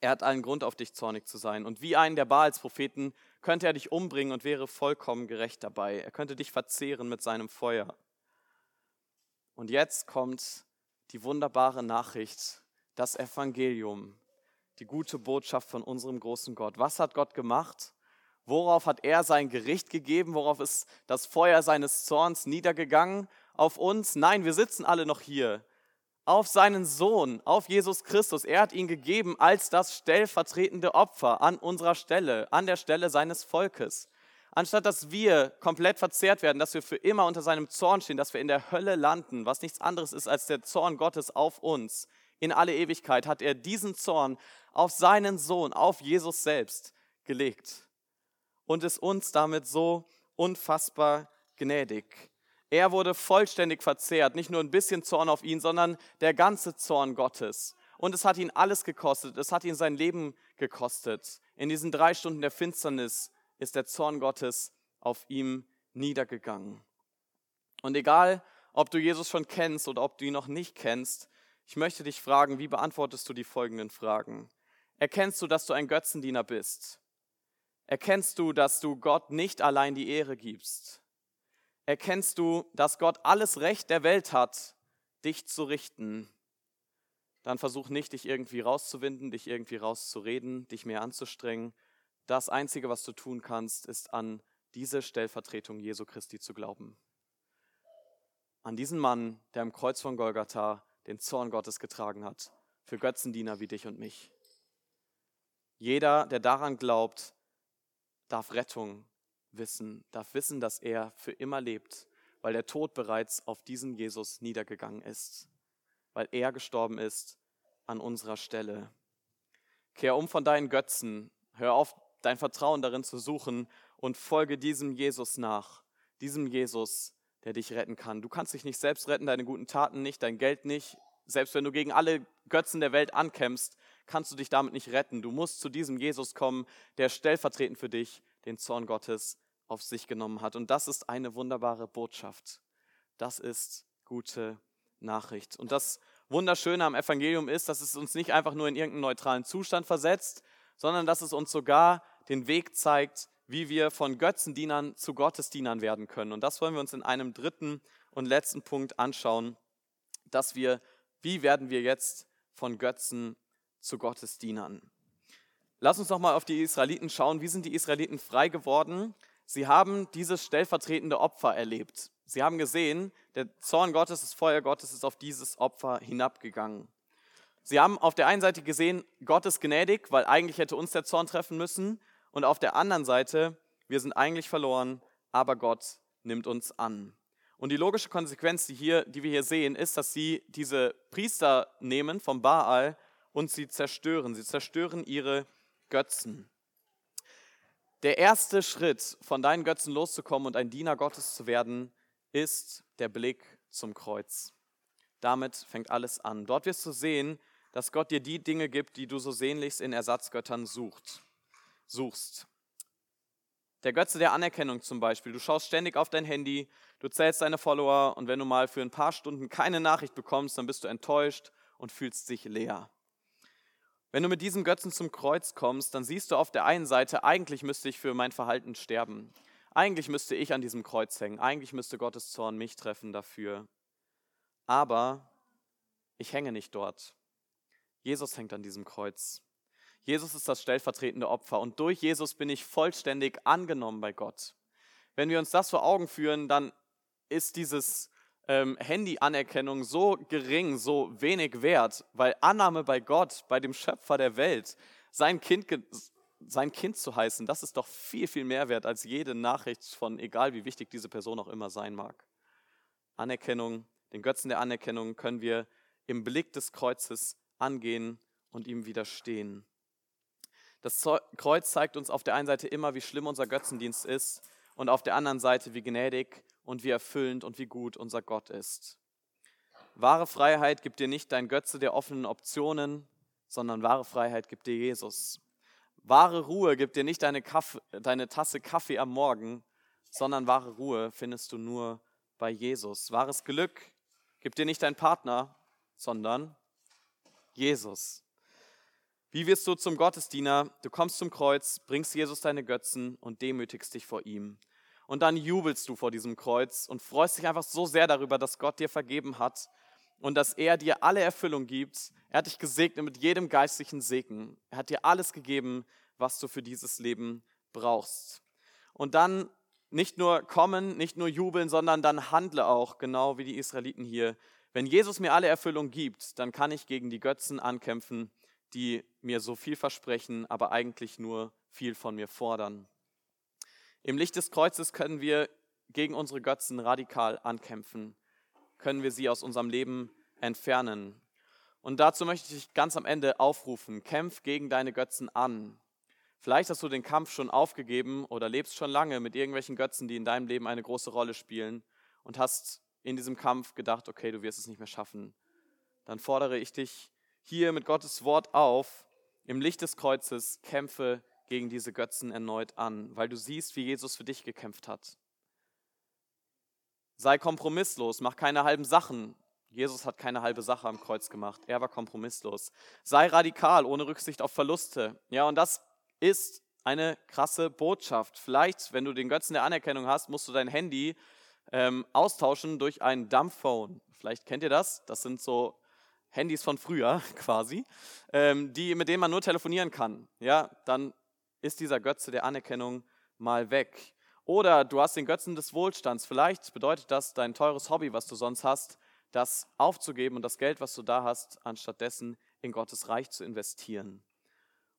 Er hat allen Grund, auf dich zornig zu sein. Und wie einen der Baals-Propheten könnte er dich umbringen und wäre vollkommen gerecht dabei. Er könnte dich verzehren mit seinem Feuer. Und jetzt kommt die wunderbare Nachricht, das Evangelium, die gute Botschaft von unserem großen Gott. Was hat Gott gemacht? Worauf hat er sein Gericht gegeben? Worauf ist das Feuer seines Zorns niedergegangen? Auf uns? Nein, wir sitzen alle noch hier auf seinen Sohn, auf Jesus Christus. Er hat ihn gegeben als das stellvertretende Opfer an unserer Stelle, an der Stelle seines Volkes. Anstatt dass wir komplett verzehrt werden, dass wir für immer unter seinem Zorn stehen, dass wir in der Hölle landen, was nichts anderes ist als der Zorn Gottes auf uns, in alle Ewigkeit hat er diesen Zorn auf seinen Sohn, auf Jesus selbst gelegt und ist uns damit so unfassbar gnädig. Er wurde vollständig verzehrt, nicht nur ein bisschen Zorn auf ihn, sondern der ganze Zorn Gottes. Und es hat ihn alles gekostet, es hat ihn sein Leben gekostet. In diesen drei Stunden der Finsternis ist der Zorn Gottes auf ihm niedergegangen. Und egal, ob du Jesus schon kennst oder ob du ihn noch nicht kennst, ich möchte dich fragen, wie beantwortest du die folgenden Fragen? Erkennst du, dass du ein Götzendiener bist? Erkennst du, dass du Gott nicht allein die Ehre gibst? erkennst du, dass Gott alles Recht der Welt hat, dich zu richten, dann versuch nicht, dich irgendwie rauszuwinden, dich irgendwie rauszureden, dich mehr anzustrengen. Das Einzige, was du tun kannst, ist an diese Stellvertretung Jesu Christi zu glauben. An diesen Mann, der am Kreuz von Golgatha den Zorn Gottes getragen hat, für Götzendiener wie dich und mich. Jeder, der daran glaubt, darf Rettung wissen, darf wissen, dass er für immer lebt, weil der Tod bereits auf diesen Jesus niedergegangen ist, weil er gestorben ist an unserer Stelle. Kehr um von deinen Götzen, hör auf, dein Vertrauen darin zu suchen und folge diesem Jesus nach, diesem Jesus, der dich retten kann. Du kannst dich nicht selbst retten, deine guten Taten nicht, dein Geld nicht. Selbst wenn du gegen alle Götzen der Welt ankämpfst, kannst du dich damit nicht retten. Du musst zu diesem Jesus kommen, der stellvertretend für dich den Zorn Gottes auf sich genommen hat. Und das ist eine wunderbare Botschaft. Das ist gute Nachricht. Und das Wunderschöne am Evangelium ist, dass es uns nicht einfach nur in irgendeinen neutralen Zustand versetzt, sondern dass es uns sogar den Weg zeigt, wie wir von Götzendienern zu Gottesdienern werden können. Und das wollen wir uns in einem dritten und letzten Punkt anschauen, dass wir, wie werden wir jetzt von Götzen zu Gottesdienern? Lass uns noch mal auf die Israeliten schauen. Wie sind die Israeliten frei geworden? Sie haben dieses stellvertretende Opfer erlebt. Sie haben gesehen, der Zorn Gottes, das Feuer Gottes ist auf dieses Opfer hinabgegangen. Sie haben auf der einen Seite gesehen, Gott ist gnädig, weil eigentlich hätte uns der Zorn treffen müssen. Und auf der anderen Seite, wir sind eigentlich verloren, aber Gott nimmt uns an. Und die logische Konsequenz, die, hier, die wir hier sehen, ist, dass sie diese Priester nehmen vom Baal und sie zerstören. Sie zerstören ihre Götzen. Der erste Schritt, von deinen Götzen loszukommen und ein Diener Gottes zu werden, ist der Blick zum Kreuz. Damit fängt alles an. Dort wirst du sehen, dass Gott dir die Dinge gibt, die du so sehnlichst in Ersatzgöttern sucht, suchst. Der Götze der Anerkennung zum Beispiel. Du schaust ständig auf dein Handy, du zählst deine Follower und wenn du mal für ein paar Stunden keine Nachricht bekommst, dann bist du enttäuscht und fühlst dich leer. Wenn du mit diesem Götzen zum Kreuz kommst, dann siehst du auf der einen Seite, eigentlich müsste ich für mein Verhalten sterben. Eigentlich müsste ich an diesem Kreuz hängen. Eigentlich müsste Gottes Zorn mich treffen dafür. Aber ich hänge nicht dort. Jesus hängt an diesem Kreuz. Jesus ist das stellvertretende Opfer und durch Jesus bin ich vollständig angenommen bei Gott. Wenn wir uns das vor Augen führen, dann ist dieses ähm, Handy-Anerkennung so gering, so wenig wert, weil Annahme bei Gott, bei dem Schöpfer der Welt, sein Kind, sein Kind zu heißen, das ist doch viel, viel mehr wert als jede Nachricht von, egal wie wichtig diese Person auch immer sein mag. Anerkennung, den Götzen der Anerkennung können wir im Blick des Kreuzes angehen und ihm widerstehen. Das Kreuz zeigt uns auf der einen Seite immer, wie schlimm unser Götzendienst ist und auf der anderen Seite, wie gnädig und wie erfüllend und wie gut unser Gott ist. Wahre Freiheit gibt dir nicht dein Götze der offenen Optionen, sondern wahre Freiheit gibt dir Jesus. Wahre Ruhe gibt dir nicht deine, Kaffee, deine Tasse Kaffee am Morgen, sondern wahre Ruhe findest du nur bei Jesus. Wahres Glück gibt dir nicht dein Partner, sondern Jesus. Wie wirst du zum Gottesdiener? Du kommst zum Kreuz, bringst Jesus deine Götzen und demütigst dich vor ihm. Und dann jubelst du vor diesem Kreuz und freust dich einfach so sehr darüber, dass Gott dir vergeben hat und dass er dir alle Erfüllung gibt. Er hat dich gesegnet mit jedem geistlichen Segen. Er hat dir alles gegeben, was du für dieses Leben brauchst. Und dann nicht nur kommen, nicht nur jubeln, sondern dann handle auch, genau wie die Israeliten hier. Wenn Jesus mir alle Erfüllung gibt, dann kann ich gegen die Götzen ankämpfen die mir so viel versprechen, aber eigentlich nur viel von mir fordern. Im Licht des Kreuzes können wir gegen unsere Götzen radikal ankämpfen, können wir sie aus unserem Leben entfernen. Und dazu möchte ich ganz am Ende aufrufen, kämpf gegen deine Götzen an. Vielleicht hast du den Kampf schon aufgegeben oder lebst schon lange mit irgendwelchen Götzen, die in deinem Leben eine große Rolle spielen und hast in diesem Kampf gedacht, okay, du wirst es nicht mehr schaffen. Dann fordere ich dich hier mit Gottes Wort auf, im Licht des Kreuzes, kämpfe gegen diese Götzen erneut an, weil du siehst, wie Jesus für dich gekämpft hat. Sei kompromisslos, mach keine halben Sachen. Jesus hat keine halbe Sache am Kreuz gemacht. Er war kompromisslos. Sei radikal, ohne Rücksicht auf Verluste. Ja, und das ist eine krasse Botschaft. Vielleicht, wenn du den Götzen der Anerkennung hast, musst du dein Handy ähm, austauschen durch ein Dumbphone. Vielleicht kennt ihr das. Das sind so Handys von früher quasi, ähm, die, mit denen man nur telefonieren kann, ja, dann ist dieser Götze der Anerkennung mal weg. Oder du hast den Götzen des Wohlstands. Vielleicht bedeutet das, dein teures Hobby, was du sonst hast, das aufzugeben und das Geld, was du da hast, anstattdessen in Gottes Reich zu investieren.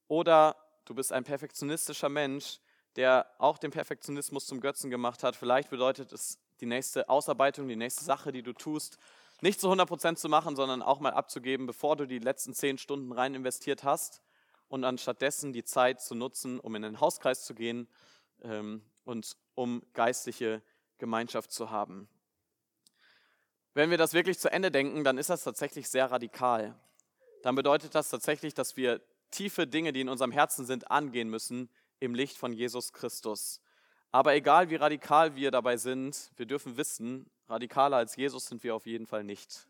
Oder du bist ein perfektionistischer Mensch, der auch den Perfektionismus zum Götzen gemacht hat. Vielleicht bedeutet es die nächste Ausarbeitung, die nächste Sache, die du tust, nicht zu 100% zu machen, sondern auch mal abzugeben, bevor du die letzten zehn Stunden rein investiert hast und anstattdessen die Zeit zu nutzen, um in den Hauskreis zu gehen ähm, und um geistliche Gemeinschaft zu haben. Wenn wir das wirklich zu Ende denken, dann ist das tatsächlich sehr radikal. Dann bedeutet das tatsächlich, dass wir tiefe Dinge, die in unserem Herzen sind, angehen müssen im Licht von Jesus Christus. Aber egal wie radikal wir dabei sind, wir dürfen wissen, radikaler als Jesus sind wir auf jeden Fall nicht.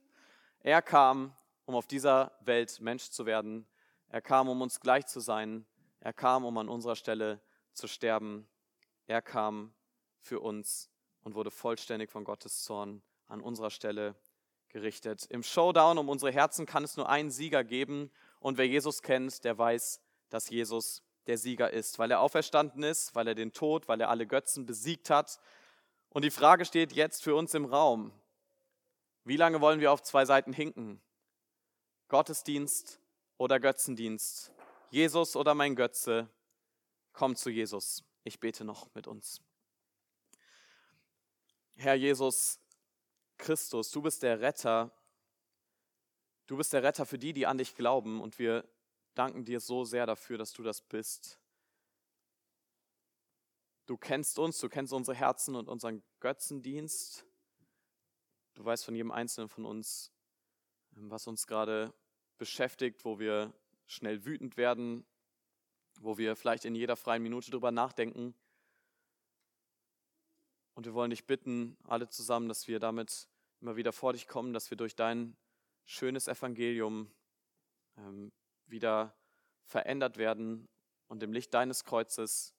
Er kam, um auf dieser Welt Mensch zu werden. Er kam, um uns gleich zu sein. Er kam, um an unserer Stelle zu sterben. Er kam für uns und wurde vollständig von Gottes Zorn an unserer Stelle gerichtet. Im Showdown um unsere Herzen kann es nur einen Sieger geben. Und wer Jesus kennt, der weiß, dass Jesus der Sieger ist, weil er auferstanden ist, weil er den Tod, weil er alle Götzen besiegt hat. Und die Frage steht jetzt für uns im Raum. Wie lange wollen wir auf zwei Seiten hinken? Gottesdienst oder Götzendienst? Jesus oder mein Götze? Komm zu Jesus. Ich bete noch mit uns. Herr Jesus, Christus, du bist der Retter. Du bist der Retter für die, die an dich glauben. Und wir danken dir so sehr dafür, dass du das bist. Du kennst uns, du kennst unsere Herzen und unseren Götzendienst. Du weißt von jedem Einzelnen von uns, was uns gerade beschäftigt, wo wir schnell wütend werden, wo wir vielleicht in jeder freien Minute drüber nachdenken. Und wir wollen dich bitten, alle zusammen, dass wir damit immer wieder vor dich kommen, dass wir durch dein schönes Evangelium ähm, wieder verändert werden und im Licht deines Kreuzes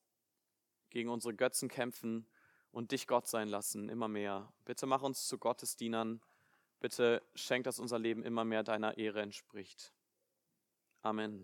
gegen unsere Götzen kämpfen und dich Gott sein lassen, immer mehr. Bitte mach uns zu Gottesdienern. Bitte schenk, dass unser Leben immer mehr deiner Ehre entspricht. Amen.